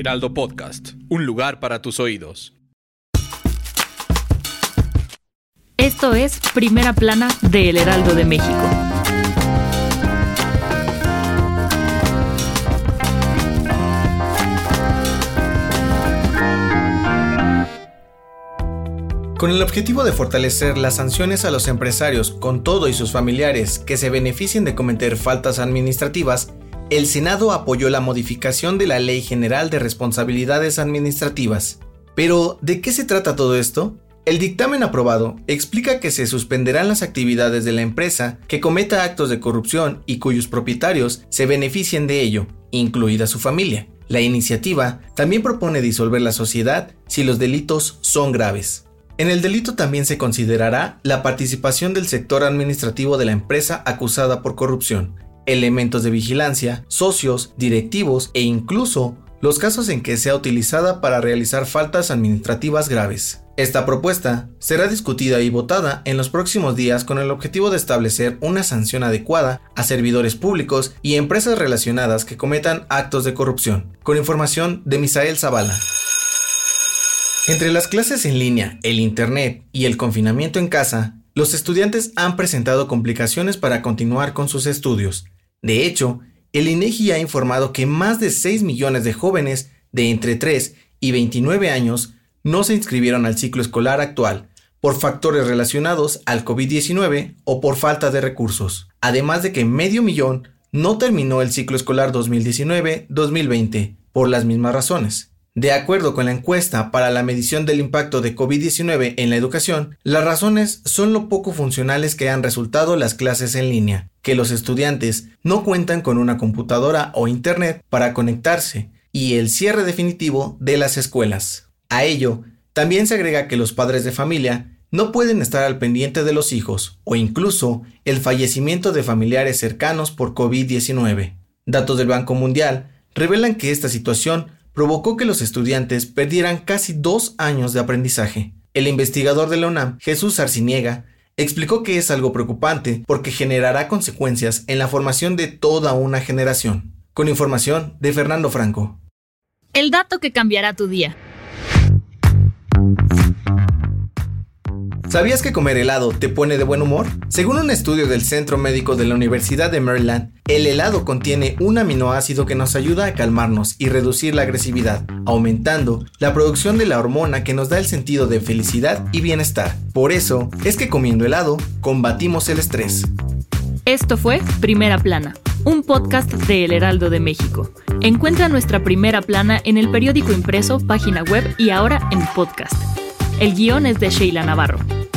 Heraldo Podcast, un lugar para tus oídos. Esto es Primera Plana de El Heraldo de México. Con el objetivo de fortalecer las sanciones a los empresarios con todo y sus familiares que se beneficien de cometer faltas administrativas, el Senado apoyó la modificación de la Ley General de Responsabilidades Administrativas. Pero, ¿de qué se trata todo esto? El dictamen aprobado explica que se suspenderán las actividades de la empresa que cometa actos de corrupción y cuyos propietarios se beneficien de ello, incluida su familia. La iniciativa también propone disolver la sociedad si los delitos son graves. En el delito también se considerará la participación del sector administrativo de la empresa acusada por corrupción, elementos de vigilancia, socios, directivos e incluso los casos en que sea utilizada para realizar faltas administrativas graves. Esta propuesta será discutida y votada en los próximos días con el objetivo de establecer una sanción adecuada a servidores públicos y empresas relacionadas que cometan actos de corrupción. Con información de Misael Zavala. Entre las clases en línea, el Internet y el confinamiento en casa, los estudiantes han presentado complicaciones para continuar con sus estudios. De hecho, el INEGI ha informado que más de 6 millones de jóvenes de entre 3 y 29 años no se inscribieron al ciclo escolar actual por factores relacionados al COVID-19 o por falta de recursos, además de que medio millón no terminó el ciclo escolar 2019-2020 por las mismas razones. De acuerdo con la encuesta para la medición del impacto de COVID-19 en la educación, las razones son lo poco funcionales que han resultado las clases en línea, que los estudiantes no cuentan con una computadora o internet para conectarse, y el cierre definitivo de las escuelas. A ello, también se agrega que los padres de familia no pueden estar al pendiente de los hijos, o incluso el fallecimiento de familiares cercanos por COVID-19. Datos del Banco Mundial revelan que esta situación provocó que los estudiantes perdieran casi dos años de aprendizaje. El investigador de la UNAM, Jesús Arciniega, explicó que es algo preocupante porque generará consecuencias en la formación de toda una generación. Con información de Fernando Franco. El dato que cambiará tu día. ¿Sabías que comer helado te pone de buen humor? Según un estudio del Centro Médico de la Universidad de Maryland, el helado contiene un aminoácido que nos ayuda a calmarnos y reducir la agresividad, aumentando la producción de la hormona que nos da el sentido de felicidad y bienestar. Por eso es que comiendo helado combatimos el estrés. Esto fue Primera Plana, un podcast de El Heraldo de México. Encuentra nuestra primera plana en el periódico impreso, página web y ahora en podcast. El guion es de Sheila Navarro.